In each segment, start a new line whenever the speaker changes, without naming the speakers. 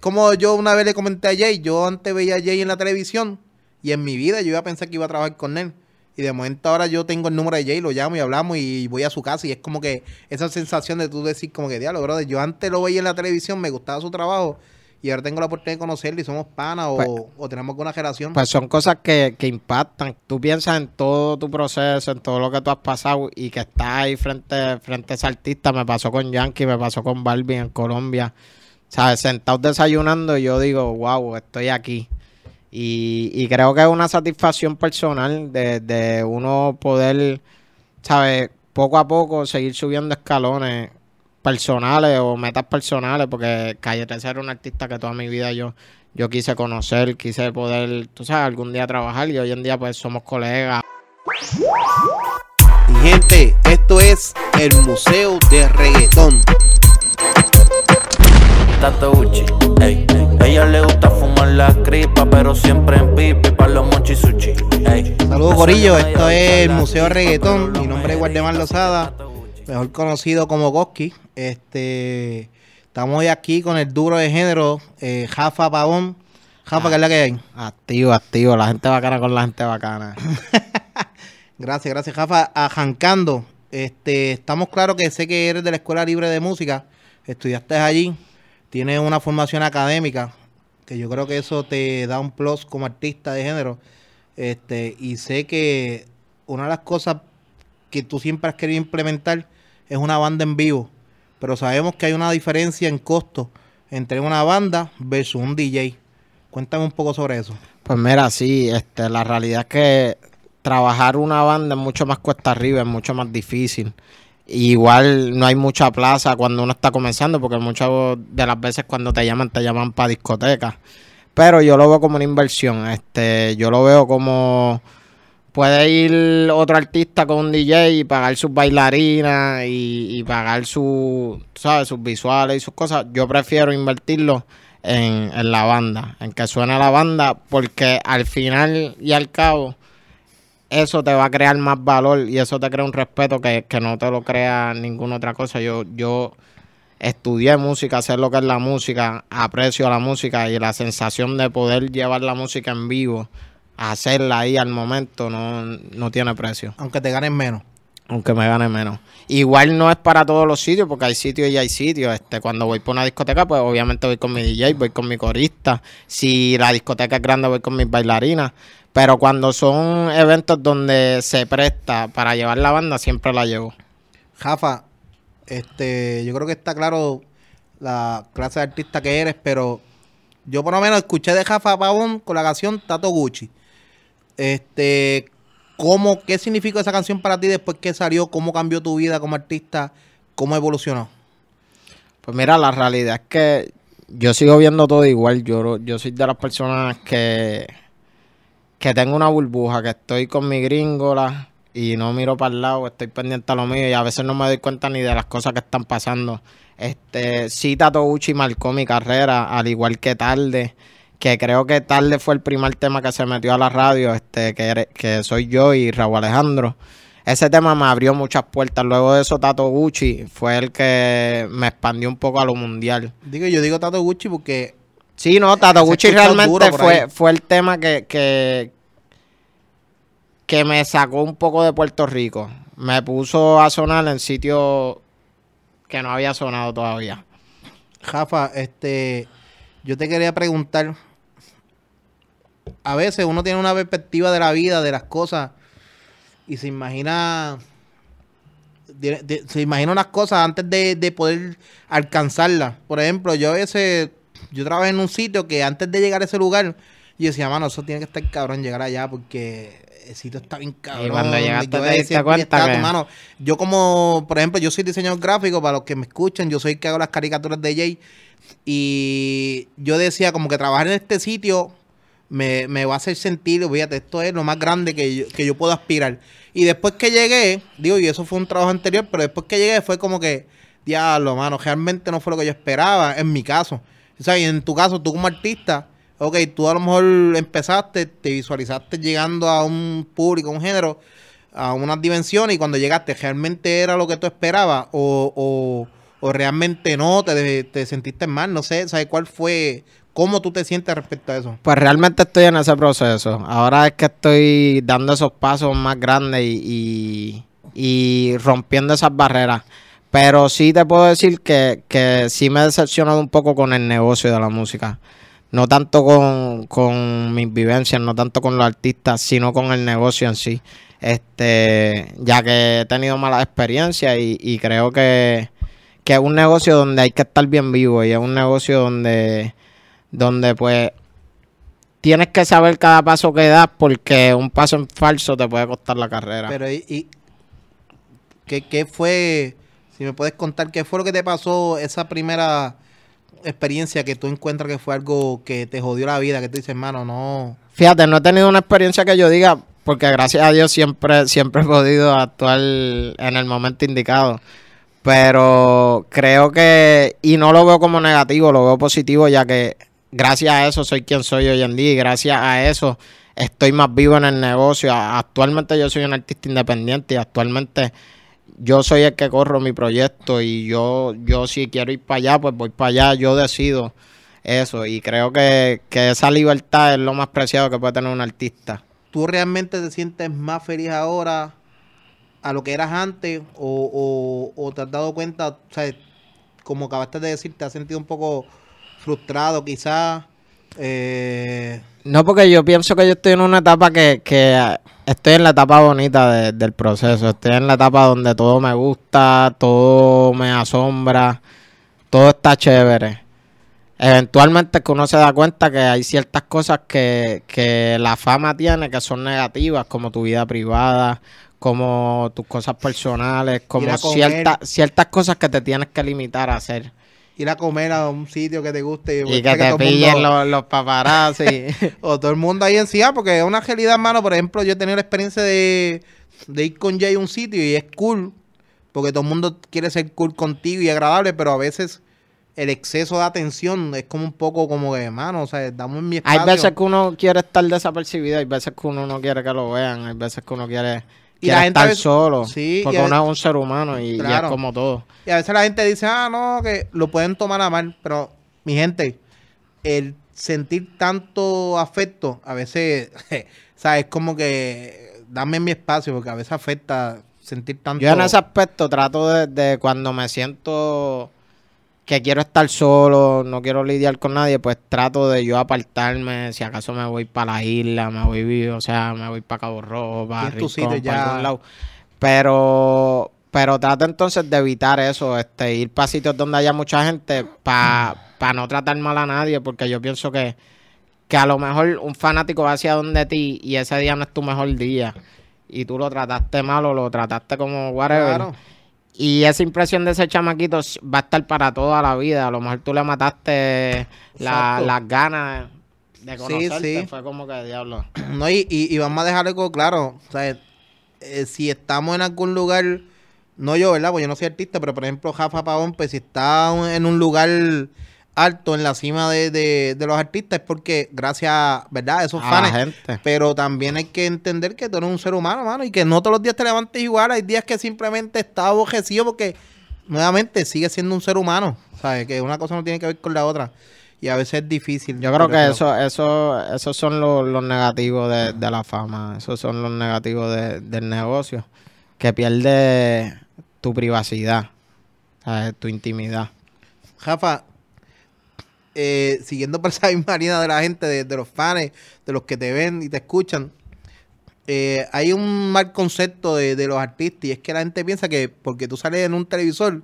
Como yo una vez le comenté a Jay, yo antes veía a Jay en la televisión y en mi vida yo iba a pensar que iba a trabajar con él. Y de momento ahora yo tengo el número de Jay, lo llamo y hablamos y voy a su casa y es como que esa sensación de tú decir como que, diablo, brother, yo antes lo veía en la televisión, me gustaba su trabajo y ahora tengo la oportunidad de conocerlo y somos panas o,
Pues-
o tenemos alguna generación.
Pues son cosas que, que impactan. Tú piensas en todo tu proceso, en todo lo que tú has pasado y que estás ahí frente, frente a ese artista. Me pasó con Yankee, me pasó con Barbie en Colombia. ¿Sabes? Sentados desayunando y yo digo, wow, estoy aquí. Y, y creo que es una satisfacción personal de, uno poder, ¿sabes? Poco a poco seguir subiendo escalones personales o metas personales, porque Calle 13 era un artista que toda mi vida yo, yo quise conocer, quise poder, tú sabes, algún día trabajar y hoy en día pues somos colegas.
Y gente, esto es el Museo de Reggaetón.
Tato Gucci, ey. Ella le gusta fumar la cripa, pero siempre en pipi para los mochisuchi.
Saludos Corillo, esto es el Museo de Reggaetón. Mi nombre es Guardemar Lozada, mejor conocido como Goski. Este, estamos hoy aquí con el duro de género, eh, Jafa Pavón. Jafa, ¿qué es la que hay?
Activo, activo, la gente bacana con la gente bacana.
Gracias, gracias, Jafa. Ajancando, este, estamos claros que sé que eres de la Escuela Libre de Música, estudiaste allí, tienes una formación académica, que yo creo que eso te da un plus como artista de género. Este, y sé que una de las cosas que tú siempre has querido implementar es una banda en vivo, pero sabemos que hay una diferencia en costo entre una banda versus un DJ. Cuéntame un poco sobre eso.
Pues mira, sí, este, la realidad es que trabajar una banda es mucho más cuesta arriba, es mucho más difícil. Igual no hay mucha plaza cuando uno está comenzando, porque muchas de las veces cuando te llaman, te llaman para discotecas. Pero yo lo veo como una inversión. Este, yo lo veo como puede ir otro artista con un DJ y pagar sus bailarinas y, pagar su, ¿sabes? sus visuales y sus cosas. Yo prefiero invertirlo en, en la banda, en que suene la banda, porque al final y al cabo eso te va a crear más valor y eso te crea un respeto que, que no te lo crea ninguna otra cosa. Yo, yo estudié música, sé lo que es la música, aprecio la música y la sensación de poder llevar la música en vivo, hacerla ahí al momento, no, no tiene precio,
Aunque te ganes menos.
Aunque me gane menos. Igual no es para todos los sitios, porque hay sitios y hay sitios. Este, cuando voy por una discoteca, pues obviamente voy con mi DJ, voy con mi corista. Si la discoteca es grande, voy con mis bailarinas. Pero cuando son eventos donde se presta para llevar la banda, siempre la llevo.
Jafa, este, yo creo que está claro la clase de artista que eres, pero yo por lo menos escuché de Jafa Pavón con la canción Tato Gucci. Este, ¿cómo, qué significó esa canción para ti después que salió? ¿Cómo cambió tu vida como artista? ¿Cómo evolucionó?
Pues mira, la realidad es que yo sigo viendo todo igual. Yo, yo soy de las personas que, que tengo una burbuja, que estoy con mi gringola y no miro para el lado, estoy pendiente a lo mío y a veces no me doy cuenta ni de las cosas que están pasando. Este, sí, Tato Gucci marcó mi carrera, al igual que Tarde, que creo que Tarde fue el primer tema que se metió a la radio, este, que, que soy yo y Raúl Alejandro. Ese tema me abrió muchas puertas. Luego de eso, Tato Gucci fue el que me expandió un poco a lo mundial.
Digo, yo digo Tato Gucci porque
Sí, no, Tato Gucci realmente fue, fue el tema que, que, que me sacó un poco de Puerto Rico. Me puso a sonar en sitios que no había sonado todavía.
Jafa, este, yo te quería preguntar. A veces uno tiene una perspectiva de la vida, de las cosas, y se imagina, de- de- se imagina unas cosas antes de, de poder alcanzarlas. Por ejemplo, yo a veces, yo trabajé en un sitio que antes de llegar a ese lugar, yo decía, mano, eso tiene que estar cabrón llegar allá porque el sitio está bien cabrón.
cuando llegaste
Yo
te diste
decía,
cuenta
mano, yo como, por ejemplo, yo soy diseñador gráfico, para los que me escuchan, yo soy el que hago las caricaturas de Jay. Y yo decía como que trabajar en este sitio me, me va a hacer sentir, fíjate, esto es lo más grande que yo, que yo puedo aspirar. Y después que llegué, digo, y eso fue un trabajo anterior, pero después que llegué fue como que, diablo, mano, realmente no fue lo que yo esperaba, en mi caso. O sea, y en tu caso, tú como artista, ok, tú a lo mejor empezaste, te visualizaste llegando a un público, a un género, a unas dimensiones, y cuando llegaste, ¿realmente era lo que tú esperabas? O, o, o realmente no, te, te sentiste mal, no sé, ¿sabes cuál fue, cómo tú te sientes respecto a eso?
Pues realmente estoy en ese proceso. Ahora es que estoy dando esos pasos más grandes y, rompiendo esas barreras. Pero sí te puedo decir que, sí me he decepcionado un poco con el negocio de la música. No tanto con, mis vivencias, no tanto con los artistas, sino con el negocio en sí. Este, ya que he tenido malas experiencias y, creo que es un negocio donde hay que estar bien vivo y es un negocio donde, donde pues tienes que saber cada paso que das porque un paso en falso te puede costar la carrera.
Pero, ¿y, y qué, qué fue, si me puedes contar, qué fue lo que te pasó esa primera experiencia que tú encuentras que fue algo que te jodió la vida, que tú dices, hermano, no...
Fíjate, no he tenido una experiencia que yo diga, porque gracias a Dios siempre, siempre he podido actuar en el momento indicado. Pero creo que, y no lo veo como negativo, lo veo positivo, ya que gracias a eso soy quien soy hoy en día y gracias a eso estoy más vivo en el negocio. Actualmente yo soy un artista independiente y actualmente yo soy el que corro mi proyecto y yo, yo si quiero ir para allá, pues voy para allá, yo decido eso y creo que, que esa libertad es lo más preciado que puede tener un artista.
¿Tú realmente te sientes más feliz ahora a lo que eras antes o, o, o te has dado cuenta, o sea, como acabaste de decir, te has sentido un poco frustrado quizás? Eh,
No, porque yo pienso que yo estoy en una etapa que, que estoy en la etapa bonita de- del proceso. Estoy en la etapa donde todo me gusta, todo me asombra, todo está chévere. Eventualmente es que uno se da cuenta que hay ciertas cosas que, que la fama tiene que son negativas, como tu vida privada, como tus cosas personales, como ciertas ciertas cosas que te tienes que limitar a hacer.
Ir a comer a un sitio que te guste
Y que te
todo el
pillen
mundo-
los, los paparazzi.
o todo el mundo ahí encima, porque es una realidad, hermano. Por ejemplo, yo he tenido la experiencia de, de ir con Jay a un sitio y es cool, porque todo el mundo quiere ser cool contigo y agradable, pero a veces el exceso de atención es como un poco como que, hermano, o sea, damos mi
Hay
espacio.
veces que uno quiere estar desapercibido, hay veces que uno no quiere que lo vean, hay veces que uno quiere,
Y la gente
estar
veces-
solo.
Sí,
porque uno es un ser humano y, es como todo.
Y a veces la gente dice, ah, no, que lo pueden tomar a mal, pero mi gente, el sentir tanto afecto, a veces, ¿sabes? Como que dame mi espacio, porque a veces afecta sentir tanto.
Yo en ese aspecto trato de, de cuando me siento que quiero estar solo, no quiero lidiar con nadie, pues trato de yo apartarme, si acaso me voy para la isla, me voy, o sea, me voy para Cabo Rojo, para Rincón, para algún lado. Pero, pero trato entonces de evitar eso, este, ir para sitios donde haya mucha gente para no tratar mal a nadie, porque yo pienso que, que a lo mejor un fanático va hacia donde ti y ese día no es tu mejor día. Y tú lo trataste mal o lo trataste como whatever.
Claro.
Y esa impresión de ese chamaquito va a estar para toda la vida. A lo mejor tú le mataste la- las ganas de
Sí,
conocerte.
sí.
Fue como que diablo.
No, y, y, y vamos a dejar algo claro. O sea, eh, si estamos en algún lugar, no yo, ¿verdad? Porque yo no soy artista, pero por ejemplo, Jafa Pavón, pues si está en un lugar alto, en la cima de, de- de los artistas, es porque gracias, ¿verdad? A esos
A
fans.
la gente.
Pero también hay que entender que tú eres un ser humano, mano, y que no todos los días te levantes igual. Hay días que simplemente estás abojecido porque, nuevamente, sigue siendo un ser humano. ¿Sabes? Que una cosa no tiene que ver con la otra. Y a veces es difícil.
Yo creo que eso, eso, esos son los, los negativos de, de la fama. Esos son los negativos de- del negocio. Que pierde tu privacidad, ¿sabes? tu intimidad.
Jafa, eh, siguiendo por esa misma línea de la gente, de, de los fans, de los que te ven y te escuchan, eh, hay un mal concepto de, de los artistas y es que la gente piensa que porque tú sales en un televisor,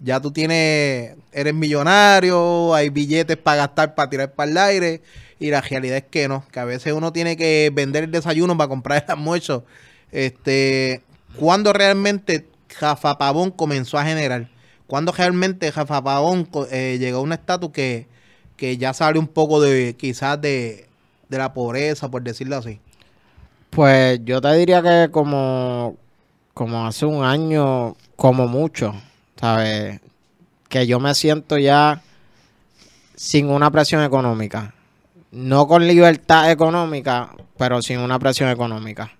ya tú tienes, eres millonario, hay billetes para gastar, para tirar para el aire y la realidad es que no, que a veces uno tiene que vender el desayuno para comprar el almuerzo. Este, cuando realmente Jafa Pavón comenzó a generar? cuando realmente Rafa Pavón eh, llegó a un estatus que, que ya sale un poco de quizás de, de la pobreza, por decirlo así?
Pues yo te diría que como, como hace un año, como mucho, ¿sabes? Que yo me siento ya sin una presión económica. No con libertad económica, pero sin una presión económica.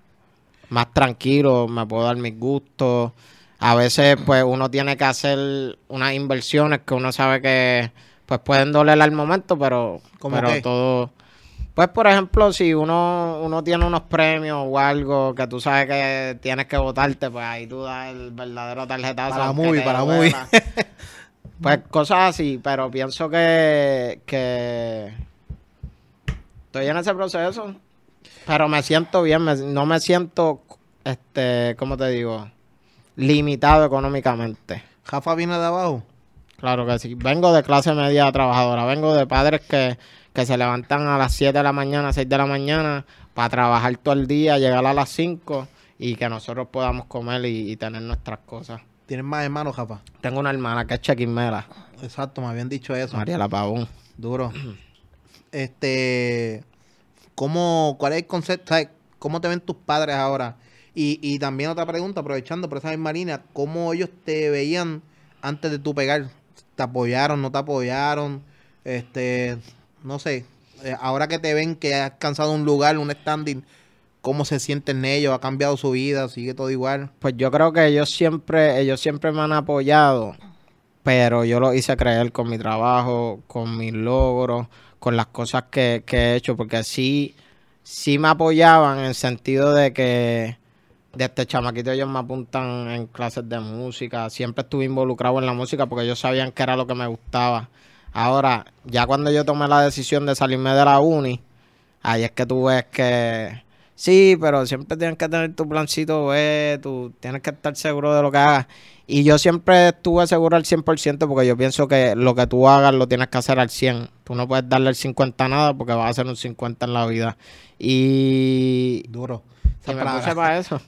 Más tranquilo, me puedo dar mis gustos. a veces pues uno tiene que hacer unas inversiones que uno sabe que pues pueden doler al momento, pero,
¿Cómo
pero
qué?
todo... Pues por ejemplo, si uno, uno tiene unos premios o algo que tú sabes que tienes que votarte, pues ahí tú das el verdadero tarjetazo.
Para
te
para movie.
Pues cosas así, pero pienso que, que estoy en ese proceso. Pero me siento bien, me- no me siento, este, ¿cómo te digo? Limitado económicamente.
Jafa viene de abajo.
Claro que sí. Vengo de clase media trabajadora. Vengo de padres que, que se levantan a las 7 de la mañana, 6 de la mañana, para trabajar todo el día, llegar a las 5 y que nosotros podamos comer y, y tener nuestras cosas.
Tienes más hermanos, Jafa.
Tengo una hermana que es chequimela,
Exacto, me habían dicho eso.
Mariela Pavón.
Duro. Este, ¿cómo, cuál es el concepto? ¿sabes? ¿Cómo te ven tus padres ahora? Y, y también otra pregunta, aprovechando por esa misma línea, ¿cómo ellos te veían antes de tu pegar? ¿Te apoyaron, no te apoyaron? Este, no sé, eh, ahora que te ven que has alcanzado un lugar, un standing, ¿cómo se sienten ellos? ¿Ha cambiado su vida? ¿Sigue todo igual?
Pues yo creo que ellos siempre, ellos siempre me han apoyado, pero yo lo hice creer con mi trabajo, con mis logros, con las cosas que, que he hecho, porque sí, sí me apoyaban en el sentido de que desde chamaquito ellos me apuntan en clases de música, siempre estuve involucrado en la música porque ellos sabían que era lo que me gustaba. Ahora, ya cuando yo tomé la decisión de salirme de la uni, ahí es que tú ves que sí, pero siempre tienes que tener tu plancito B, tú tienes que estar seguro de lo que hagas. Y yo siempre estuve seguro al 100% porque yo pienso que lo que tú hagas lo tienes que hacer al 100. Tú no puedes darle el 50 a nada porque vas a hacer un 50 en la vida. Y,
Duro. Esa
me puse para eso.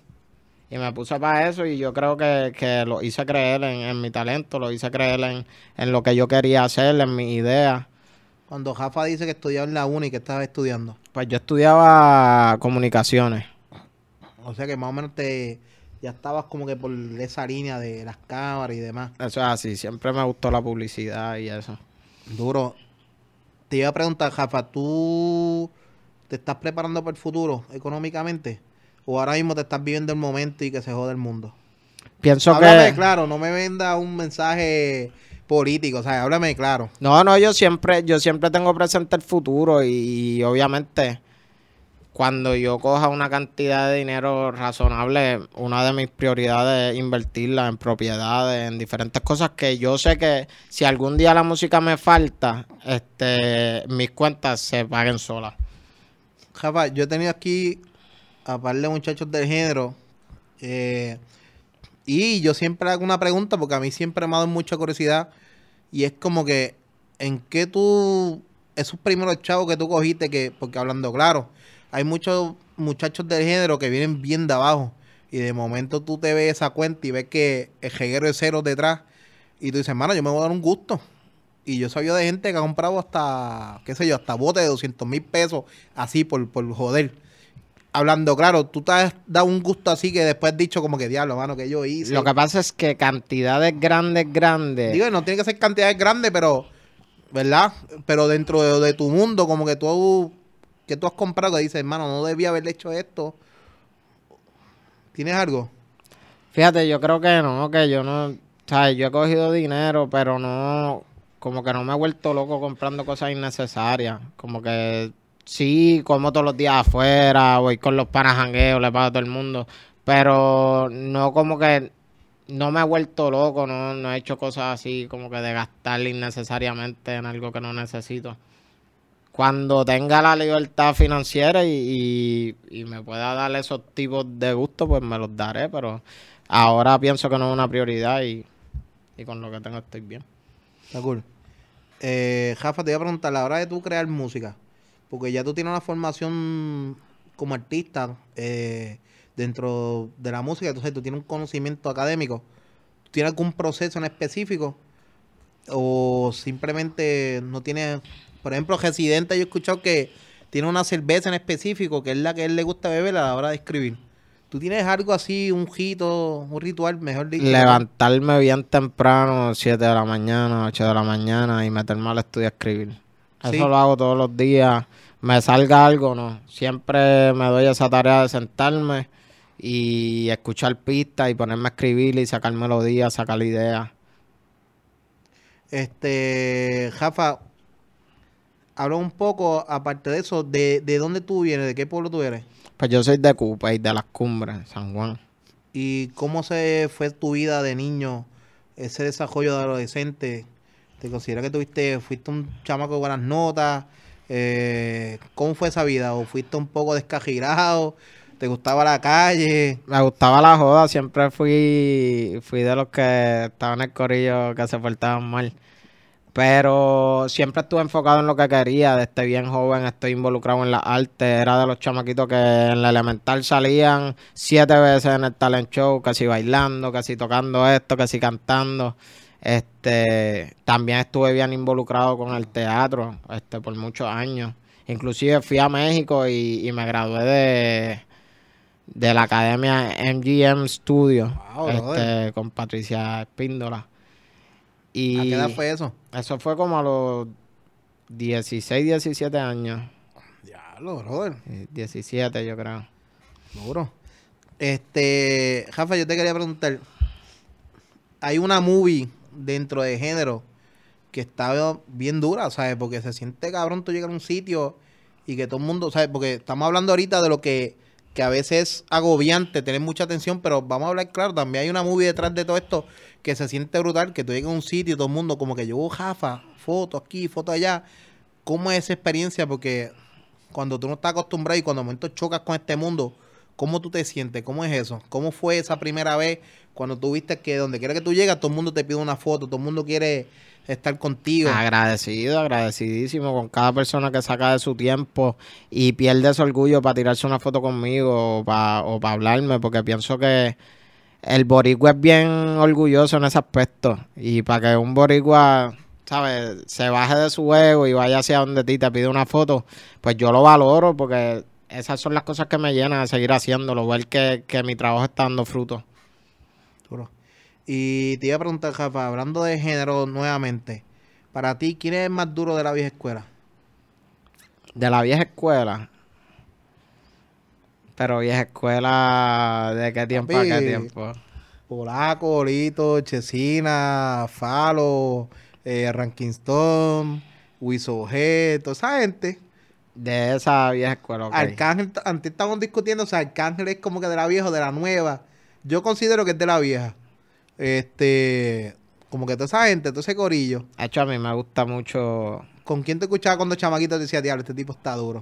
Y me puse para eso y yo creo que, que lo hice creer en, en mi talento, lo hice creer en, en lo que yo quería hacer, en mi idea.
Cuando Jafa dice que estudiaba en la uni, que estaba estudiando.
Pues yo estudiaba comunicaciones.
O sea que más o menos te ya estabas como que por esa línea de las cámaras y demás.
Eso es así, siempre me gustó la publicidad y eso.
Duro. Te iba a preguntar, Jafa, ¿tú te estás preparando para el futuro económicamente? ¿O ahora mismo te estás viviendo el momento y que se jode el mundo?
Pienso
háblame
que...
claro, no me venda un mensaje político, o sea, háblame claro.
No, no, yo siempre, yo siempre tengo presente el futuro y, obviamente cuando yo coja una cantidad de dinero razonable, una de mis prioridades es invertirla en propiedades, en diferentes cosas que yo sé que si algún día la música me falta, este, mis cuentas se paguen solas.
Jafa, yo he tenido aquí a par de muchachos del género. eh, y yo siempre hago una pregunta porque a mí siempre me ha dado mucha curiosidad. Y es como que, ¿en qué tú, esos primeros chavos que tú cogiste, que, porque hablando claro, hay muchos muchachos del género que vienen bien de abajo. Y de momento tú te ves esa cuenta y ves que el jeguero es cero detrás. Y tú dices, hermano, yo me voy a dar un gusto. Y yo sabía de gente que ha comprado hasta, qué sé yo, hasta bote de 200 mil pesos, así por, por joder. Hablando claro, tú te has dado un gusto así que después has dicho como que diablo, mano, que yo hice.
Lo que pasa es que cantidades grandes, grandes.
Digo, no tiene que ser cantidades grandes, pero, ¿verdad? Pero dentro de, de tu mundo, como que tú, que tú has comprado, que dices, hermano, no debía haber hecho esto. ¿Tienes algo?
Fíjate, yo creo que no, que yo no, sabes, yo he cogido dinero, pero no, como que no me he vuelto loco comprando cosas innecesarias, como que sí, como todos los días afuera, voy con los panas jangueos, le pago a todo el mundo, pero no como que no me he vuelto loco, no, no he hecho cosas así como que de gastar innecesariamente en algo que no necesito. Cuando tenga la libertad financiera y, y- me pueda dar esos tipos de gusto, pues me los daré, pero ahora pienso que no es una prioridad y, y con lo que tengo estoy bien.
Está cool. Eh, te iba a preguntar, la hora de tú crear música, porque ya tú tienes una formación como artista eh, dentro de la música, entonces tú tienes un conocimiento académico, ¿tienes algún proceso en específico? ¿O simplemente no tienes, por ejemplo, Residente, yo he escuchado que tiene una cerveza en específico, que es la que él le gusta beber a la hora de escribir. ¿Tú tienes algo así, un hito, un ritual, mejor dicho?
Levantarme bien temprano, 7 de la mañana, 8 de la mañana y meterme al estudio a escribir. Eso
Sí.
lo hago todos los días. Me salga algo, no. Siempre me doy esa tarea de sentarme y escuchar pistas y ponerme a escribir y sacar melodías, sacar ideas.
Este, Jafa, habla un poco, aparte de eso, de, de dónde tú vienes, de qué pueblo tú eres.
Pues yo soy de Cupa y de las cumbres, San Juan.
¿Y cómo se fue tu vida de niño, ese desarrollo de adolescente? ¿Te consideras que tuviste, fuiste un chamaco de buenas notas? Eh, ¿Cómo fue esa vida? ¿O fuiste un poco descajirado? ¿Te gustaba la calle?
Me gustaba la joda, siempre fui, fui de los que estaban en el corillo que se portaban mal. Pero siempre estuve enfocado en lo que quería. Desde bien joven estoy involucrado en la arte. Era de los chamaquitos que en la elemental salían siete veces en el talent show, casi bailando, casi tocando esto, casi cantando. Este, también estuve bien involucrado con el teatro, este, por muchos años. Inclusive fui a México y, y me gradué de, de la academia MGM Studio,
Wow,
este, con Patricia Espíndola. Y
¿A qué edad fue eso?
eso fue como a los 16, 17 años.
Diablo, brother.
Eh, 17 yo creo.
Duro. Este, Jafa, yo te quería preguntar. Hay una movie dentro de género que está bien dura, ¿sabes? Porque se siente cabrón tú llegar a un sitio y que todo el mundo, ¿sabes? Porque estamos hablando ahorita de lo que, que a veces es agobiante, tener mucha atención, pero vamos a hablar claro, también hay una movie detrás de todo esto que se siente brutal, que tú llegas a un sitio y todo el mundo como que yo, Jafa, foto aquí, foto allá. ¿Cómo es esa experiencia? Porque cuando tú no estás acostumbrado y cuando de momento chocas con este mundo, ¿cómo tú te sientes? ¿Cómo es eso? ¿Cómo fue esa primera vez cuando tú viste que donde quiera que tú llegas, todo el mundo te pide una foto, todo el mundo quiere estar contigo?
Agradecido, agradecidísimo con cada persona que saca de su tiempo y pierde ese orgullo para tirarse una foto conmigo o para hablarme, porque pienso que el boricua es bien orgulloso en ese aspecto. Y para que un boricua, ¿sabes?, se baje de su ego y vaya hacia donde ti te pide una foto, pues yo lo valoro porque esas son las cosas que me llenan de seguir haciéndolo, ver que, que mi trabajo está dando fruto.
Duro. Y te iba a preguntar, Jafa, hablando de género nuevamente, para ti, ¿quién es el más duro de la vieja escuela?
De la vieja escuela. Pero vieja escuela, ¿de qué tiempo a qué
Papi,
tiempo?
Polaco, Lito, Chesina, Falo, eh, Rankinston, Wiso G, toda esa gente.
De esa vieja escuela, ok.
Arcángel, antes estábamos discutiendo, o sea, Arcángel es como que de la vieja o de la nueva. Yo considero que es de la vieja. Este, como que toda esa gente, todo ese corillo.
De hecho, a mí me gusta mucho.
¿Con quién te escuchaba cuando chamaquito te decía, diablo, este tipo está duro?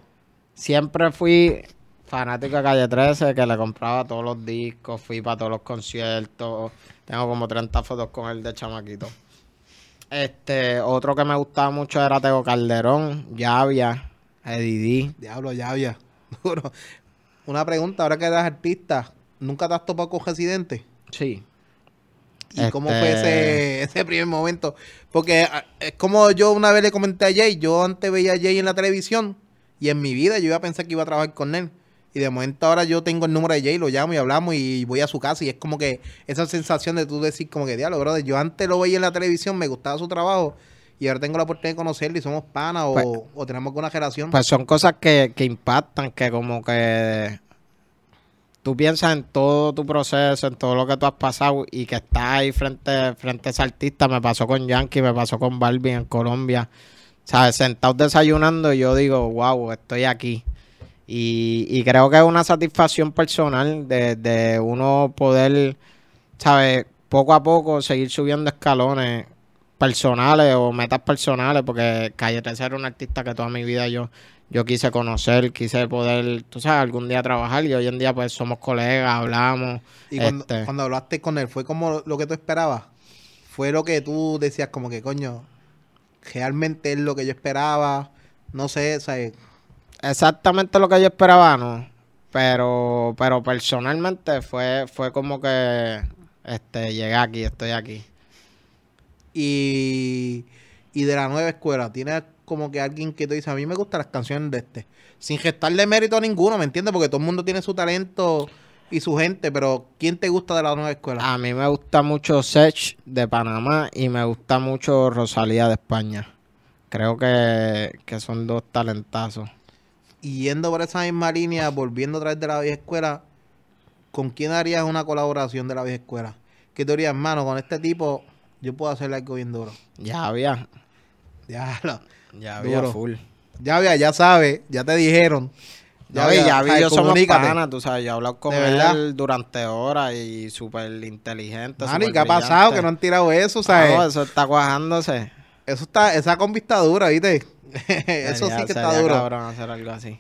Siempre fui fanático de Calle 13, que le compraba todos los discos, fui para todos los conciertos. Tengo como 30 fotos con él de chamaquito. Este, otro que me gustaba mucho era Tego Calderón, Llavia, Eddie D.
Diablo, ya había. Duro. Una pregunta, ahora que eres artista, ¿nunca te has topado con Residente?
Sí.
¿Y cómo
Este-
fue ese, ese primer momento? Porque ah, es como yo una vez le comenté a Jay, yo antes veía a Jay en la televisión y en mi vida yo iba a pensar que iba a trabajar con él. Y de momento ahora yo tengo el número de Jay, lo llamo y hablamos y voy a su casa y es como que esa sensación de tú decir como que, diablo, brother, yo antes lo veía en la televisión, me gustaba su trabajo y ahora tengo la oportunidad de conocerlo y somos panas o,
Pues-
o tenemos alguna relación.
Pues son cosas que, que impactan, que como que tú piensas en todo tu proceso, en todo lo que tú has pasado y que estás ahí frente, frente a ese artista. Me pasó con Yankee, me pasó con Barbie en Colombia. ¿Sabes? Sentados desayunando y yo digo, wow, estoy aquí. Y, y creo que es una satisfacción personal de, de uno poder, ¿sabes? Poco a poco seguir subiendo escalones personales o metas personales, porque Calle 13 era un artista que toda mi vida yo, yo quise conocer, quise poder, tú sabes, algún día trabajar y hoy en día pues somos colegas, hablamos.
y cuando,
este,
cuando hablaste con él, ¿fue como lo que tú esperabas? ¿Fue lo que tú decías como que, coño, realmente es lo que yo esperaba? No sé, ¿sabes?
exactamente lo que yo esperaba, no. Pero, pero personalmente fue, fue como que este, llegué aquí, estoy aquí.
Y, y de la nueva escuela, tienes como que alguien que te dice, a mí me gustan las canciones de este, sin gestarle mérito a ninguno, ¿me entiendes? Porque todo el mundo tiene su talento y su gente, pero ¿quién te gusta de la nueva escuela?
A mí me gusta mucho Sech de Panamá y me gusta mucho Rosalía de España. Creo que, que son dos talentazos.
Y yendo por esa misma línea, volviendo a través de la vieja escuela, ¿con quién harías una colaboración de la vieja escuela? ¿Qué te dirías, hermano, con este tipo yo puedo hacer algo bien duro?
Ya había.
Ya, lo-
Ya había
Duro.
full.
ya, vea, ya sabes, ya te dijeron.
Ya, vi, ya vi, yo somos panas, tú sabes, yo he hablado con él durante horas y súper inteligente.
Mano, ¿y
súper
qué ha pasado? Que no han tirado eso, ¿sabes?
no, eso está cuajándose.
Eso está, esa convista dura, ¿viste? eso sí
Sería-
que está duro.
cabrón hacer algo así.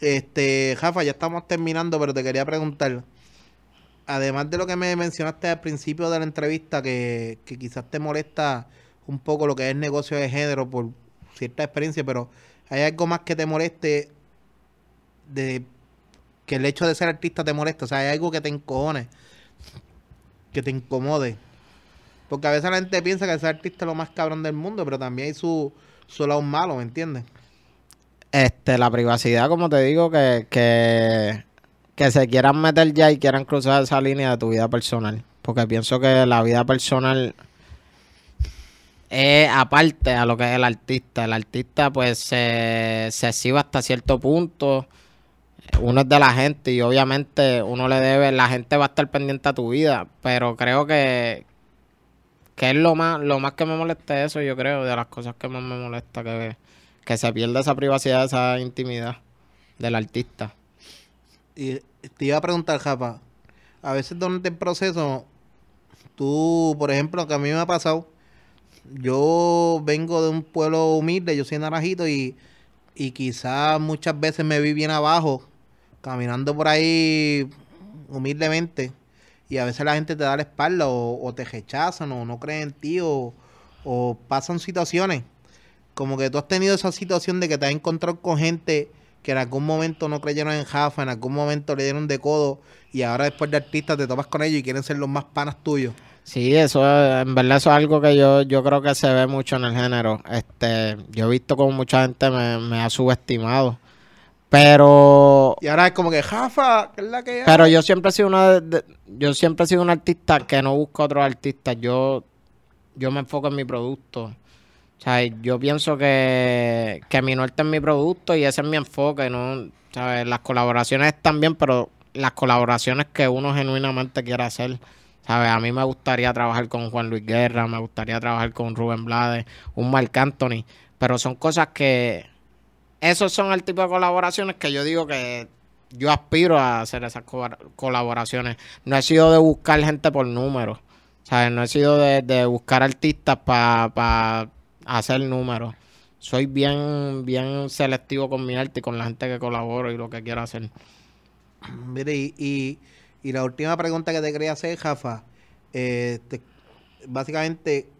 Este, Jafa, ya estamos terminando, pero te quería preguntar. Además de lo que me mencionaste al principio de la entrevista, que, que quizás te molesta un poco lo que es negocio de género por cierta experiencia, pero ¿hay algo más que te moleste de que el hecho de ser artista te molesta? O sea, ¿hay algo que te encojone, que te incomode? Porque a veces la gente piensa que ser artista es lo más cabrón del mundo, pero también hay su, su lado malo, ¿me entiendes?
Este, la privacidad, como te digo, que, que, que se quieran meter ya y quieran cruzar esa línea de tu vida personal. Porque pienso que la vida personal es aparte a lo que es el artista. El artista, pues, se, se exhibe hasta cierto punto. Uno es de la gente y obviamente uno le debe, la gente va a estar pendiente a tu vida. Pero creo que, que es lo más, lo más que me molesta eso, yo creo, de las cosas que más me molesta, que, que se pierda esa privacidad, esa intimidad del artista.
Y te iba a preguntar, Japa, a veces durante el proceso, tú, por ejemplo, que a mí me ha pasado, yo vengo de un pueblo humilde, yo soy naranjito y, y quizás muchas veces me vi bien abajo, caminando por ahí humildemente, y a veces la gente te da la espalda o, te rechazan o no creen en ti o, o pasan situaciones. Como que tú has tenido esa situación de que te has encontrado con gente que en algún momento no creyeron en Jafa, en algún momento le dieron de codo y ahora después de artista te topas con ellos y quieren ser los más panas tuyos.
Sí, eso es- en verdad eso es algo que yo, yo creo que se ve mucho en el género. Este, yo he visto como mucha gente me, me ha subestimado. Pero
Y ahora es como que Jafa, que es la que hay?
Pero yo siempre he sido una de- yo siempre he sido un artista que no busca otros artistas. Yo, yo me enfoco en mi producto. O sea, yo pienso que, que mi norte es mi producto y ese es mi enfoque, ¿no? ¿Sabes? Las colaboraciones bien, pero las colaboraciones que uno genuinamente quiere hacer. ¿Sabes? A mí me gustaría trabajar con Juan Luis Guerra, me gustaría trabajar con Rubén Blades, un Marc Anthony, pero son cosas que esos son el tipo de colaboraciones que yo digo que yo aspiro a hacer esas co- colaboraciones. No he sido de buscar gente por números. ¿Sabes? No he sido de, de buscar artistas para hacer números. Soy bien, bien selectivo con mi arte y con la gente que colaboro y lo que quiero hacer.
Mire, y, y, y la última pregunta que te quería hacer, Jafa, eh, te- básicamente,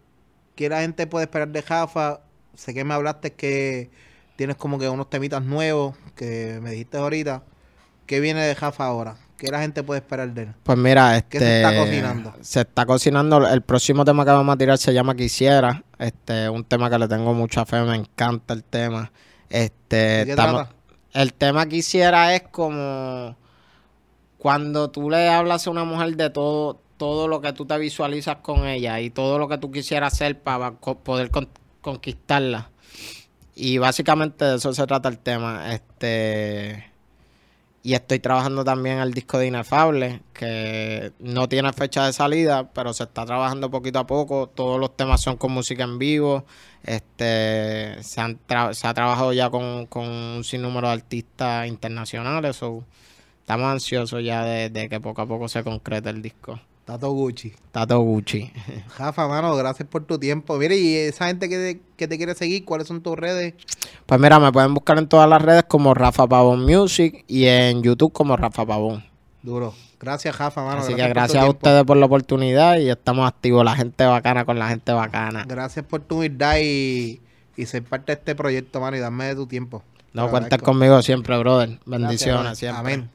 ¿qué la gente puede esperar de Jafa? Sé que me hablaste que tienes como que unos temitas nuevos que me dijiste ahorita. ¿Qué viene de Jafa ahora? ¿Qué la gente puede esperar de él?
Pues mira, este,
¿Qué se está cocinando?
Se está cocinando. El próximo tema que vamos a tirar se llama Quisiera. Este, un tema que le tengo mucha fe, me encanta el tema. Este,
¿De qué
estamos-
trata?
el tema Quisiera es como cuando tú le hablas a una mujer de todo, todo lo que tú te visualizas con ella y todo lo que tú quisieras hacer para poder con- conquistarla. Y básicamente de eso se trata el tema. Este. Y estoy trabajando también el disco de Inefable, que no tiene fecha de salida, pero se está trabajando poquito a poco. Todos los temas son con música en vivo. Este se, han tra- se ha trabajado ya con, con un sinnúmero de artistas internacionales. so, estamos ansiosos ya de, de que poco a poco se concrete el disco.
Tato Gucci.
Tato Gucci.
Jafa, mano, gracias por tu tiempo. Mire, y esa gente que te, que te quiere seguir, ¿cuáles son tus redes?
Pues mira, me pueden buscar en todas las redes como Rafa Pavón Music y en YouTube como Rafa Pavón.
Duro. Gracias, Jafa, mano.
Así que gracias a
tiempo.
ustedes por la oportunidad y estamos activos. La gente bacana con la gente bacana.
Gracias por tu humildad y, y ser parte de este proyecto, mano, y darme de tu tiempo.
No
agradezco.
conmigo siempre, brother. Bendiciones siempre.
Amén.